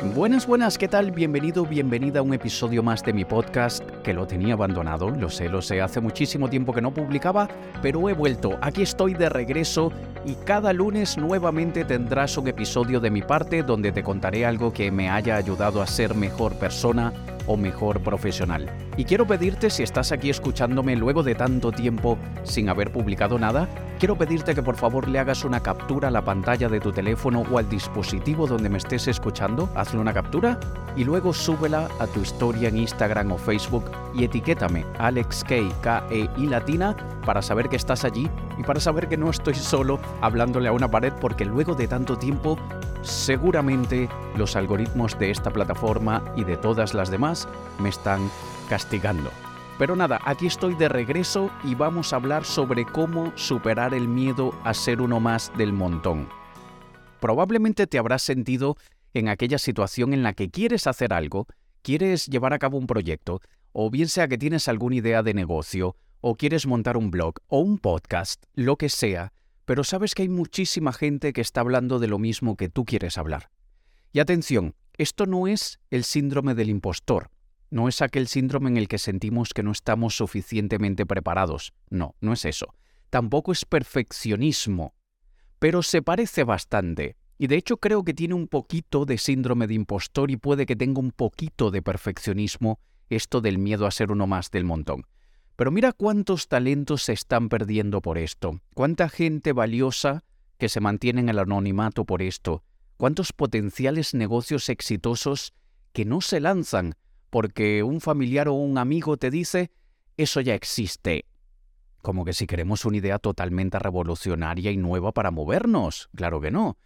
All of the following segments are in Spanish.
Buenas, buenas, ¿qué tal? Bienvenido, bienvenida a un episodio más de mi podcast, que lo tenía abandonado, lo sé, lo sé, hace muchísimo tiempo que no publicaba, pero he vuelto, aquí estoy de regreso y cada lunes nuevamente tendrás un episodio de mi parte donde te contaré algo que me haya ayudado a ser mejor persona o mejor profesional. Y quiero pedirte, si estás aquí escuchándome luego de tanto tiempo sin haber publicado nada, quiero pedirte que por favor le hagas una captura a la pantalla de tu teléfono o al dispositivo donde me estés escuchando, hazle una captura y luego súbela a tu historia en Instagram o Facebook y etiquétame Alex K, E y Latina para saber que estás allí y para saber que no estoy solo hablándole a una pared porque luego de tanto tiempo seguramente los algoritmos de esta plataforma y de todas las demás me están castigando. Pero nada, aquí estoy de regreso y vamos a hablar sobre cómo superar el miedo a ser uno más del montón. Probablemente te habrás sentido en aquella situación en la que quieres hacer algo, quieres llevar a cabo un proyecto, o bien sea que tienes alguna idea de negocio, o quieres montar un blog o un podcast, lo que sea, pero sabes que hay muchísima gente que está hablando de lo mismo que tú quieres hablar. Y atención, esto no es el síndrome del impostor, no es aquel síndrome en el que sentimos que no estamos suficientemente preparados, no, no es eso. Tampoco es perfeccionismo, pero se parece bastante. Y de hecho creo que tiene un poquito de síndrome de impostor y puede que tenga un poquito de perfeccionismo esto del miedo a ser uno más del montón. Pero mira cuántos talentos se están perdiendo por esto, cuánta gente valiosa que se mantiene en el anonimato por esto, cuántos potenciales negocios exitosos que no se lanzan porque un familiar o un amigo te dice, eso ya existe. Como que si queremos una idea totalmente revolucionaria y nueva para movernos. Claro que no.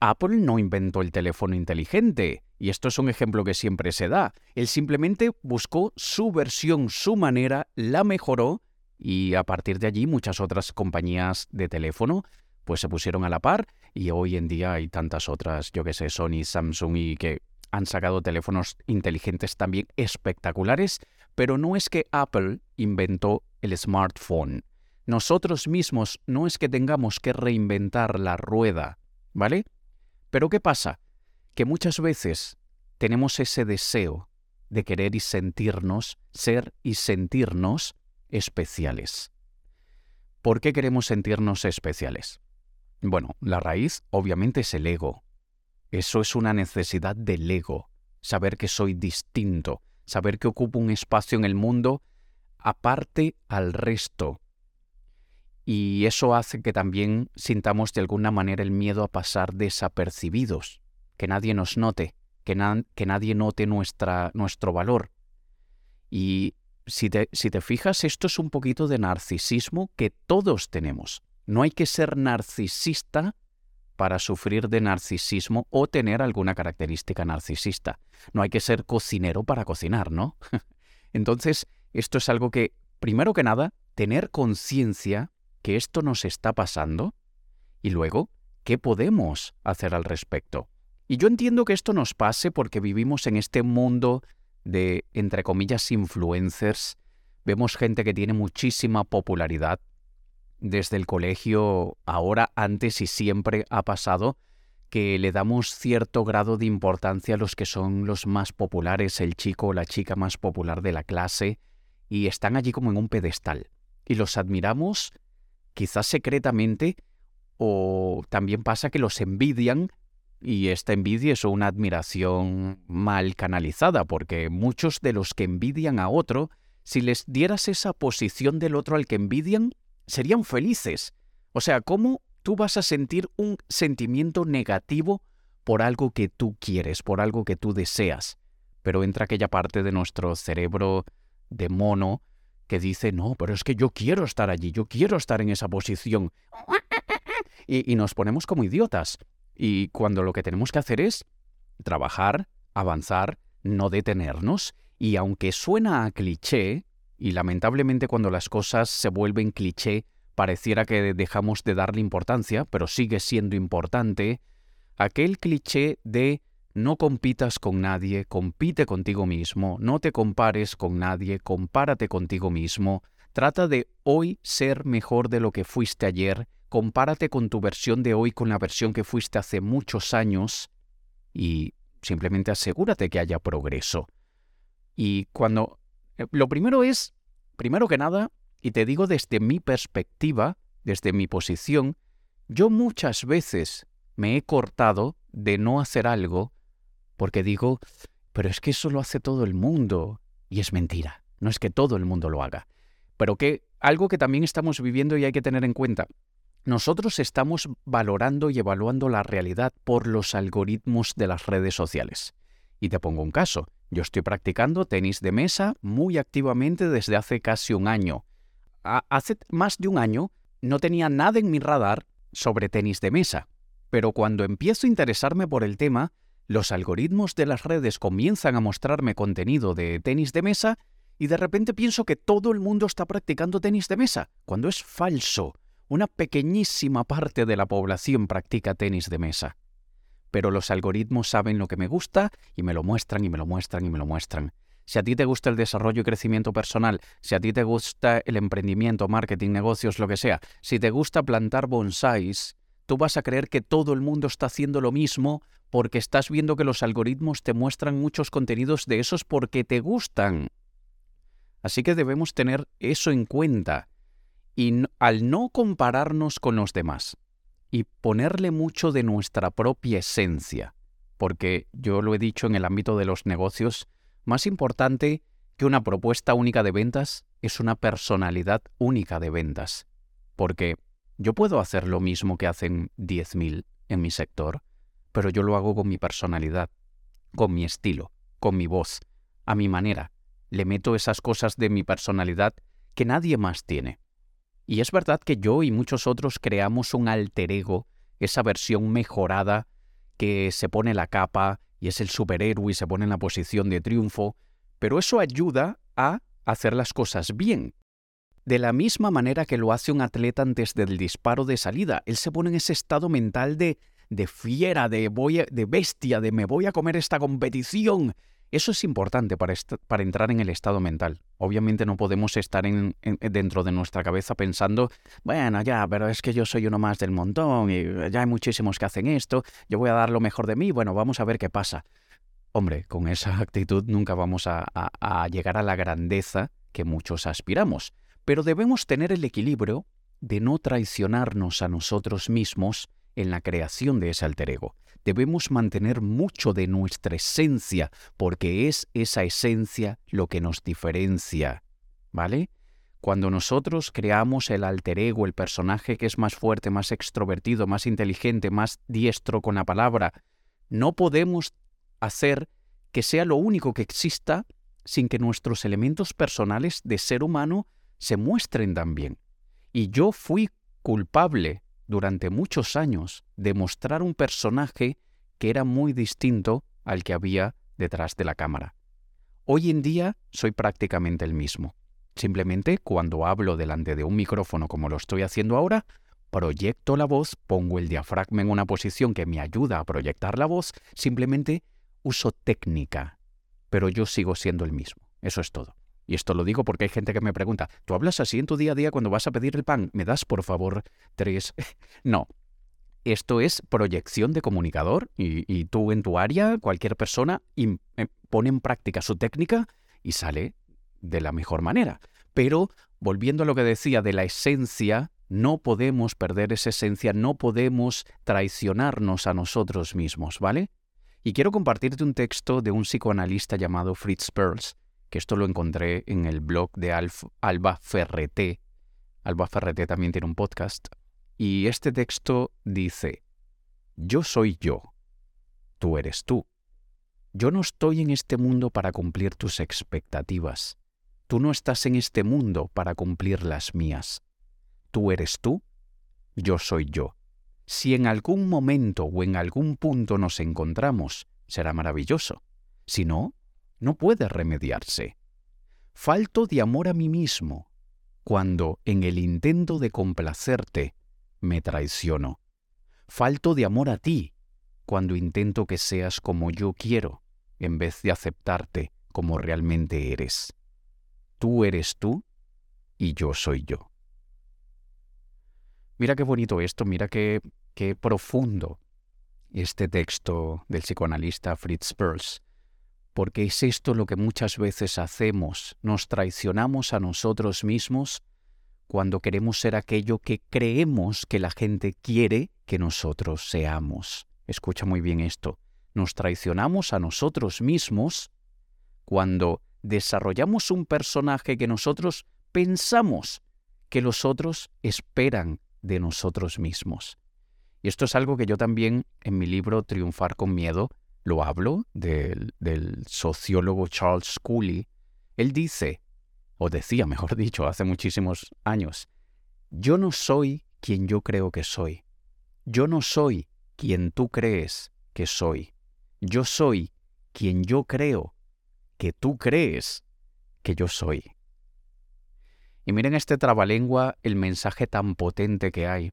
Apple no inventó el teléfono inteligente, y esto es un ejemplo que siempre se da. Él simplemente buscó su versión, su manera, la mejoró, y a partir de allí muchas otras compañías de teléfono pues se pusieron a la par, y hoy en día hay tantas otras, yo que sé, Sony, Samsung, y que han sacado teléfonos inteligentes también espectaculares, pero no es que Apple inventó el smartphone. Nosotros mismos no es que tengamos que reinventar la rueda, ¿vale? Pero ¿qué pasa? Que muchas veces tenemos ese deseo de querer y sentirnos, ser y sentirnos especiales. ¿Por qué queremos sentirnos especiales? Bueno, la raíz obviamente es el ego. Eso es una necesidad del ego, saber que soy distinto, saber que ocupo un espacio en el mundo aparte al resto, y eso hace que también sintamos de alguna manera el miedo a pasar desapercibidos, que nadie nos note, que, nadie note nuestra, nuestro valor. Y si te, si te fijas, esto es un poquito de narcisismo que todos tenemos. No hay que ser narcisista para sufrir de narcisismo o tener alguna característica narcisista. No hay que ser cocinero para cocinar, ¿no? Entonces, esto es algo que, primero que nada, tener conciencia que esto nos está pasando y luego, ¿qué podemos hacer al respecto? Y yo entiendo que esto nos pase porque vivimos en este mundo de, entre comillas, influencers. Vemos gente que tiene muchísima popularidad. Desde el colegio, ahora, antes y siempre ha pasado que le damos cierto grado de importancia a los que son los más populares, el chico o la chica más popular de la clase, y están allí como en un pedestal. Y los admiramos quizás secretamente, o también pasa que los envidian y esta envidia es una admiración mal canalizada, porque muchos de los que envidian a otro, si les dieras esa posición del otro al que envidian, serían felices. O sea, ¿cómo tú vas a sentir un sentimiento negativo por algo que tú quieres, por algo que tú deseas? Pero entra aquella parte de nuestro cerebro de mono que dice, no, pero es que yo quiero estar allí, yo quiero estar en esa posición. Y, nos ponemos como idiotas. Y cuando lo que tenemos que hacer es trabajar, avanzar, no detenernos, y aunque suena a cliché, y lamentablemente cuando las cosas se vuelven cliché, pareciera que dejamos de darle importancia, pero sigue siendo importante, aquel cliché de no compitas con nadie, compite contigo mismo, no te compares con nadie, compárate contigo mismo, trata de hoy ser mejor de lo que fuiste ayer, compárate con tu versión de hoy con la versión que fuiste hace muchos años y simplemente asegúrate que haya progreso. Y cuando... Eh, lo primero es, primero que nada, y te digo desde mi perspectiva, desde mi posición, yo muchas veces me he cortado de no hacer algo porque digo, pero es que eso lo hace todo el mundo. Y es mentira, no es que todo el mundo lo haga. Pero que algo que también estamos viviendo y hay que tener en cuenta, nosotros estamos valorando y evaluando la realidad por los algoritmos de las redes sociales. Y te pongo un caso. Yo estoy practicando tenis de mesa muy activamente desde hace casi un año. hace más de un año no tenía nada en mi radar sobre tenis de mesa. Pero cuando empiezo a interesarme por el tema, los algoritmos de las redes comienzan a mostrarme contenido de tenis de mesa y de repente pienso que todo el mundo está practicando tenis de mesa, cuando es falso. Una pequeñísima parte de la población practica tenis de mesa. Pero los algoritmos saben lo que me gusta y me lo muestran y me lo muestran y me lo muestran. Si a ti te gusta el desarrollo y crecimiento personal, si a ti te gusta el emprendimiento, marketing, negocios, lo que sea, si te gusta plantar bonsáis, tú vas a creer que todo el mundo está haciendo lo mismo porque estás viendo que los algoritmos te muestran muchos contenidos de esos porque te gustan. Así que debemos tener eso en cuenta y al no compararnos con los demás y ponerle mucho de nuestra propia esencia, porque yo lo he dicho en el ámbito de los negocios, más importante que una propuesta única de ventas es una personalidad única de ventas, porque yo puedo hacer lo mismo que hacen 10.000 en mi sector, pero yo lo hago con mi personalidad, con mi estilo, con mi voz, a mi manera. Le meto esas cosas de mi personalidad que nadie más tiene. Y es verdad que yo y muchos otros creamos un alter ego, esa versión mejorada que se pone la capa y es el superhéroe y se pone en la posición de triunfo, pero eso ayuda a hacer las cosas bien, de la misma manera que lo hace un atleta antes del disparo de salida. Él se pone en ese estado mental de, de fiera, de, voy de bestia, de me voy a comer esta competición. Eso es importante para, entrar en el estado mental. Obviamente no podemos estar en, dentro de nuestra cabeza pensando, bueno, ya, pero es que yo soy uno más del montón y ya hay muchísimos que hacen esto, yo voy a dar lo mejor de mí, bueno, vamos a ver qué pasa. Hombre, con esa actitud nunca vamos a llegar a la grandeza que muchos aspiramos pero debemos tener el equilibrio de no traicionarnos a nosotros mismos en la creación de ese alter ego. Debemos mantener mucho de nuestra esencia, porque es esa esencia lo que nos diferencia. ¿Vale? Cuando nosotros creamos el alter ego, el personaje que es más fuerte, más extrovertido, más inteligente, más diestro con la palabra, no podemos hacer que sea lo único que exista sin que nuestros elementos personales de ser humano se muestren también. Y yo fui culpable durante muchos años de mostrar un personaje que era muy distinto al que había detrás de la cámara. Hoy en día soy prácticamente el mismo. Simplemente cuando hablo delante de un micrófono como lo estoy haciendo ahora, proyecto la voz, pongo el diafragma en una posición que me ayuda a proyectar la voz, simplemente uso técnica, pero yo sigo siendo el mismo. Eso es todo. Y esto lo digo porque hay gente que me pregunta, ¿tú hablas así en tu día a día cuando vas a pedir el pan? ¿Me das, por favor, tres? no. Esto es proyección de comunicador y, tú en tu área, cualquier persona, eh, pone en práctica su técnica y sale de la mejor manera. Pero, volviendo a lo que decía de la esencia, no podemos perder esa esencia, no podemos traicionarnos a nosotros mismos, ¿vale? Y quiero compartirte un texto de un psicoanalista llamado Fritz Perls, que esto lo encontré en el blog de Alba Ferreté. Alba Ferreté también tiene un podcast. Y este texto dice, yo soy yo, tú eres tú. Yo no estoy en este mundo para cumplir tus expectativas. Tú no estás en este mundo para cumplir las mías. Tú eres tú, yo soy yo. Si en algún momento o en algún punto nos encontramos, será maravilloso. Si no, no puede remediarse. Falto de amor a mí mismo cuando, en el intento de complacerte, me traiciono. Falto de amor a ti cuando intento que seas como yo quiero, en vez de aceptarte como realmente eres. Tú eres tú y yo soy yo. Mira qué bonito esto, mira qué, qué profundo. este texto del psicoanalista Fritz Perls, porque es esto lo que muchas veces hacemos, nos traicionamos a nosotros mismos cuando queremos ser aquello que creemos que la gente quiere que nosotros seamos. Escucha muy bien esto. Nos traicionamos a nosotros mismos cuando desarrollamos un personaje que nosotros pensamos que los otros esperan de nosotros mismos. Y esto es algo que yo también en mi libro Triunfar con Miedo lo hablo del, sociólogo Charles Cooley. Él dice, o decía, mejor dicho, hace muchísimos años, yo no soy quien yo creo que soy. Yo no soy quien tú crees que soy. Yo soy quien yo creo que tú crees que yo soy. Y miren este trabalengua el mensaje tan potente que hay.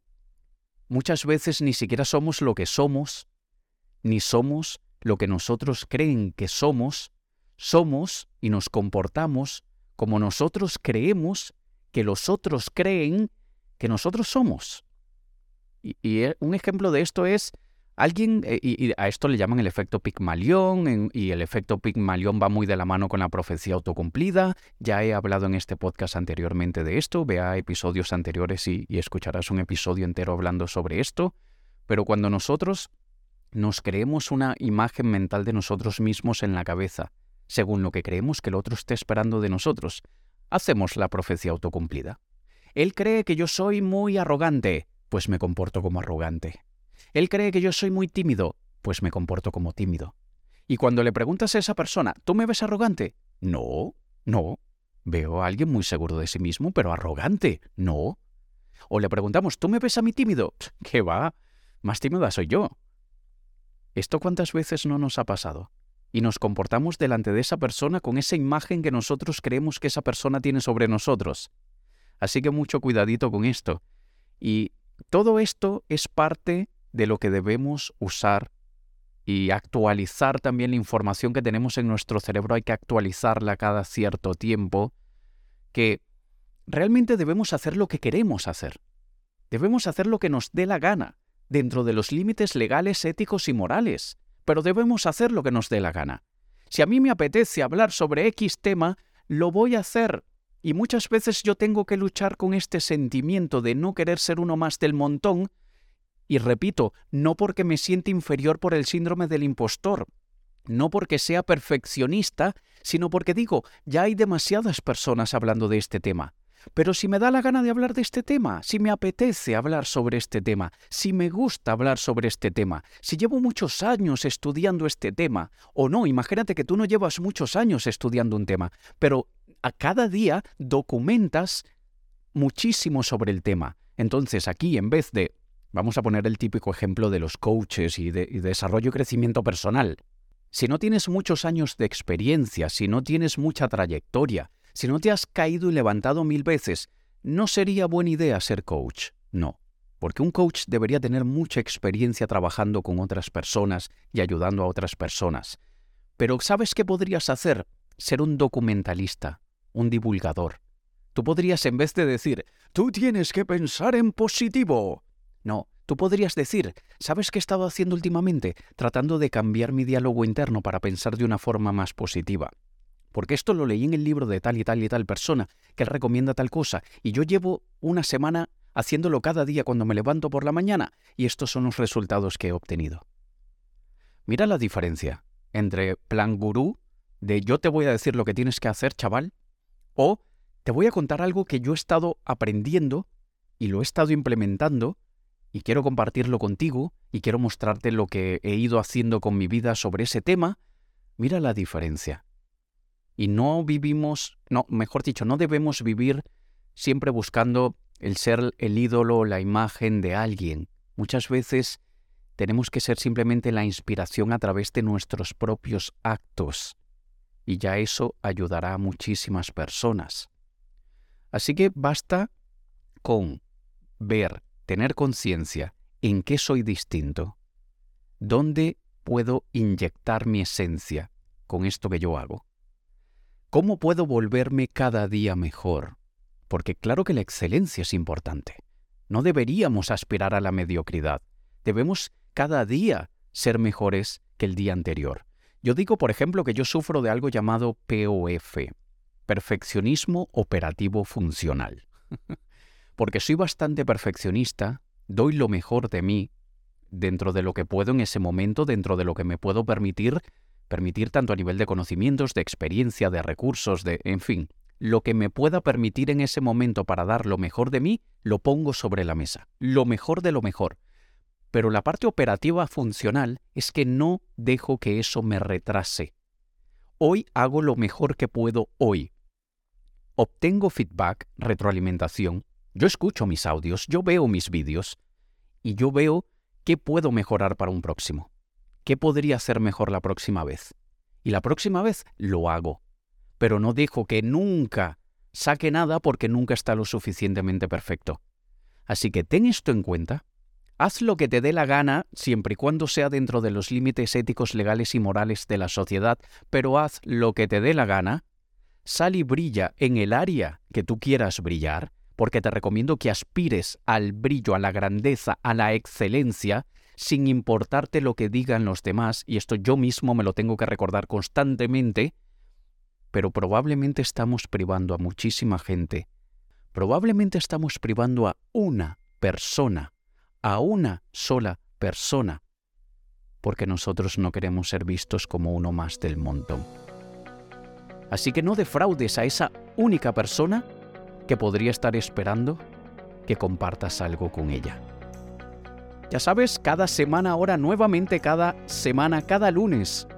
Muchas veces ni siquiera somos lo que somos, ni somos lo que nosotros creen que somos, somos y nos comportamos como nosotros creemos que los otros creen que nosotros somos. Y, eh, un ejemplo de esto es alguien, eh, y, a esto le llaman el efecto Pigmalión, y el efecto Pigmalión va muy de la mano con la profecía autocumplida. Ya he hablado en este podcast anteriormente de esto, vea episodios anteriores y escucharás un episodio entero hablando sobre esto. Pero cuando nosotros nos creemos una imagen mental de nosotros mismos en la cabeza, según lo que creemos que el otro esté esperando de nosotros. Hacemos la profecía autocumplida. Él cree que yo soy muy arrogante, pues me comporto como arrogante. Él cree que yo soy muy tímido, pues me comporto como tímido. Y cuando le preguntas a esa persona, ¿tú me ves arrogante? No, no. Veo a alguien muy seguro de sí mismo, pero arrogante. No. O le preguntamos, ¿tú me ves a mí tímido? ¿Qué va? Más tímida soy yo. ¿Esto cuántas veces no nos ha pasado? Y nos comportamos delante de esa persona con esa imagen que nosotros creemos que esa persona tiene sobre nosotros. Así que mucho cuidadito con esto. Y todo esto es parte de lo que debemos usar y actualizar también la información que tenemos en nuestro cerebro. Hay que actualizarla cada cierto tiempo. Que realmente debemos hacer lo que queremos hacer. Debemos hacer lo que nos dé la gana dentro de los límites legales, éticos y morales, pero debemos hacer lo que nos dé la gana. Si a mí me apetece hablar sobre X tema, lo voy a hacer. Y muchas veces yo tengo que luchar con este sentimiento de no querer ser uno más del montón, y repito, no porque me siente inferior por el síndrome del impostor, no porque sea perfeccionista, sino porque digo, ya hay demasiadas personas hablando de este tema. Pero si me da la gana de hablar de este tema, si me apetece hablar sobre este tema, si me gusta hablar sobre este tema, si llevo muchos años estudiando este tema, o no, imagínate que tú no llevas muchos años estudiando un tema, pero a cada día documentas muchísimo sobre el tema. Entonces aquí, en vez de, vamos a poner el típico ejemplo de los coaches y de, desarrollo y crecimiento personal, si no tienes muchos años de experiencia, si no tienes mucha trayectoria, si no te has caído y levantado mil veces, no sería buena idea ser coach. No, porque un coach debería tener mucha experiencia trabajando con otras personas y ayudando a otras personas. Pero ¿sabes qué podrías hacer? Ser un documentalista, un divulgador. Tú podrías, en vez de decir, tú tienes que pensar en positivo. No, tú podrías decir, ¿sabes qué he estado haciendo últimamente? Tratando de cambiar mi diálogo interno para pensar de una forma más positiva porque esto lo leí en el libro de tal y tal y tal persona, que recomienda tal cosa, y yo llevo una semana haciéndolo cada día cuando me levanto por la mañana, y estos son los resultados que he obtenido. Mira la diferencia entre plan gurú, de yo te voy a decir lo que tienes que hacer, chaval, o te voy a contar algo que yo he estado aprendiendo y lo he estado implementando, y quiero compartirlo contigo, y quiero mostrarte lo que he ido haciendo con mi vida sobre ese tema. Mira la diferencia. Y no vivimos, no, mejor dicho, no debemos vivir siempre buscando el ser el ídolo, la imagen de alguien. Muchas veces tenemos que ser simplemente la inspiración a través de nuestros propios actos. Y ya eso ayudará a muchísimas personas. Así que basta con ver, tener conciencia en qué soy distinto, dónde puedo inyectar mi esencia con esto que yo hago. ¿Cómo puedo volverme cada día mejor? Porque claro que la excelencia es importante. No deberíamos aspirar a la mediocridad. Debemos cada día ser mejores que el día anterior. Yo digo, por ejemplo, que yo sufro de algo llamado POF, perfeccionismo operativo funcional. Porque soy bastante perfeccionista, doy lo mejor de mí dentro de lo que puedo en ese momento, dentro de lo que me puedo permitir, permitir tanto a nivel de conocimientos, de experiencia, de recursos, de, en fin, lo que me pueda permitir en ese momento para dar lo mejor de mí, lo pongo sobre la mesa, lo mejor de lo mejor. Pero la parte operativa funcional es que no dejo que eso me retrase. Hoy hago lo mejor que puedo hoy. Obtengo feedback, retroalimentación, yo escucho mis audios, yo veo mis vídeos y yo veo qué puedo mejorar para un próximo. ¿Qué podría hacer mejor la próxima vez? Y la próxima vez lo hago pero no dejo que nunca saque nada porque nunca está lo suficientemente perfecto. Así que ten esto en cuenta. Haz lo que te dé la gana, siempre y cuando sea dentro de los límites éticos, legales y morales de la sociedad, pero haz lo que te dé la gana. Sal y brilla en el área que tú quieras brillar, porque te recomiendo que aspires al brillo, a la grandeza, a la excelencia, sin importarte lo que digan los demás, y esto yo mismo me lo tengo que recordar constantemente, pero probablemente estamos privando a muchísima gente. Probablemente estamos privando a una persona, a una sola persona, porque nosotros no queremos ser vistos como uno más del montón. Así que no defraudes a esa única persona que podría estar esperando que compartas algo con ella. Ya sabes, cada semana ahora, nuevamente cada semana, cada lunes,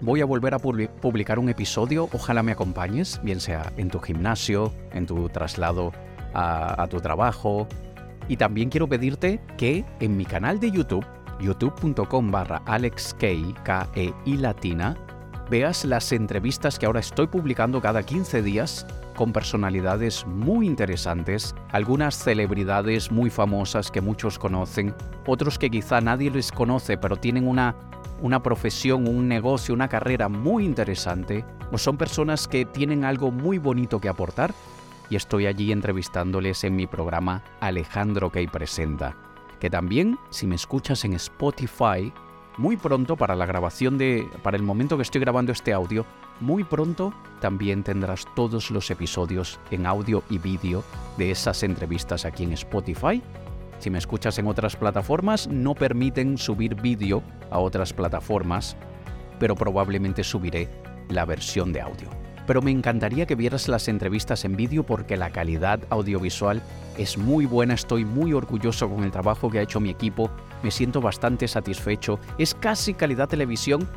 voy a volver a publicar un episodio. Ojalá me acompañes, bien sea en tu gimnasio, en tu traslado a, tu trabajo. Y también quiero pedirte que en mi canal de YouTube, youtube.com barra alexkey, K-E y latina, veas las entrevistas que ahora estoy publicando cada 15 días con personalidades muy interesantes, algunas celebridades muy famosas que muchos conocen, otros que quizá nadie les conoce pero tienen una una profesión, un negocio, una carrera muy interesante, o son personas que tienen algo muy bonito que aportar, y estoy allí entrevistándoles en mi programa Alejandro Key Presenta, que también, si me escuchas en Spotify, muy pronto para la grabación de, para el momento que estoy grabando este audio, muy pronto también tendrás todos los episodios en audio y vídeo de esas entrevistas aquí en Spotify si me escuchas en otras plataformas, no permiten subir vídeo a otras plataformas, pero probablemente subiré la versión de audio. Pero me encantaría que vieras las entrevistas en vídeo porque la calidad audiovisual es muy buena, estoy muy orgulloso con el trabajo que ha hecho mi equipo, me siento bastante satisfecho, es casi calidad televisión,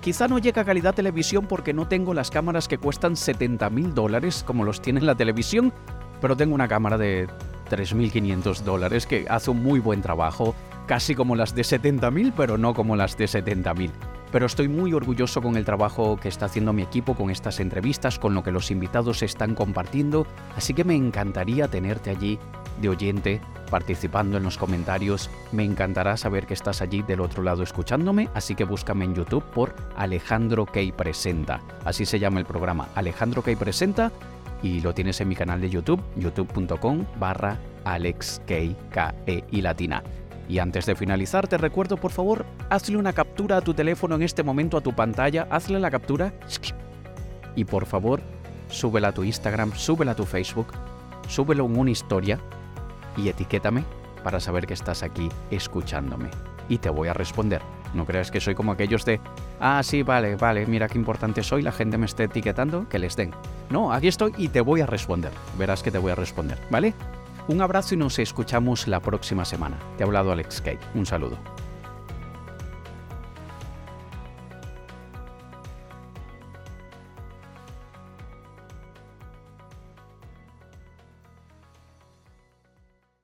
quizá no llega a calidad televisión porque no tengo las cámaras que cuestan 70 mil dólares como los tiene la televisión, pero tengo una cámara de 3.500 dólares que hace un muy buen trabajo, casi como las de 70.000, pero no como las de 70.000. Pero estoy muy orgulloso con el trabajo que está haciendo mi equipo con estas entrevistas, con lo que los invitados están compartiendo, así que me encantaría tenerte allí de oyente, participando en los comentarios. Me encantará saber que estás allí del otro lado escuchándome, así que búscame en YouTube por Alejandro Key Presenta. Así se llama el programa, Alejandro Key Presenta, y lo tienes en mi canal de YouTube, youtube.com barra alexkey y latina. Y antes de finalizar, te recuerdo, por favor, hazle una captura a tu teléfono en este momento, a tu pantalla, hazle la captura y por favor, súbela a tu Instagram, súbela a tu Facebook, súbelo en una historia y etiquétame para saber que estás aquí escuchándome. Y te voy a responder. No creas que soy como aquellos de, ah, sí, vale, vale, mira qué importante soy, la gente me esté etiquetando, que les den. No, aquí estoy y te voy a responder. Verás que te voy a responder, ¿vale? Un abrazo y nos escuchamos la próxima semana. Te ha hablado Alex Kay. Un saludo.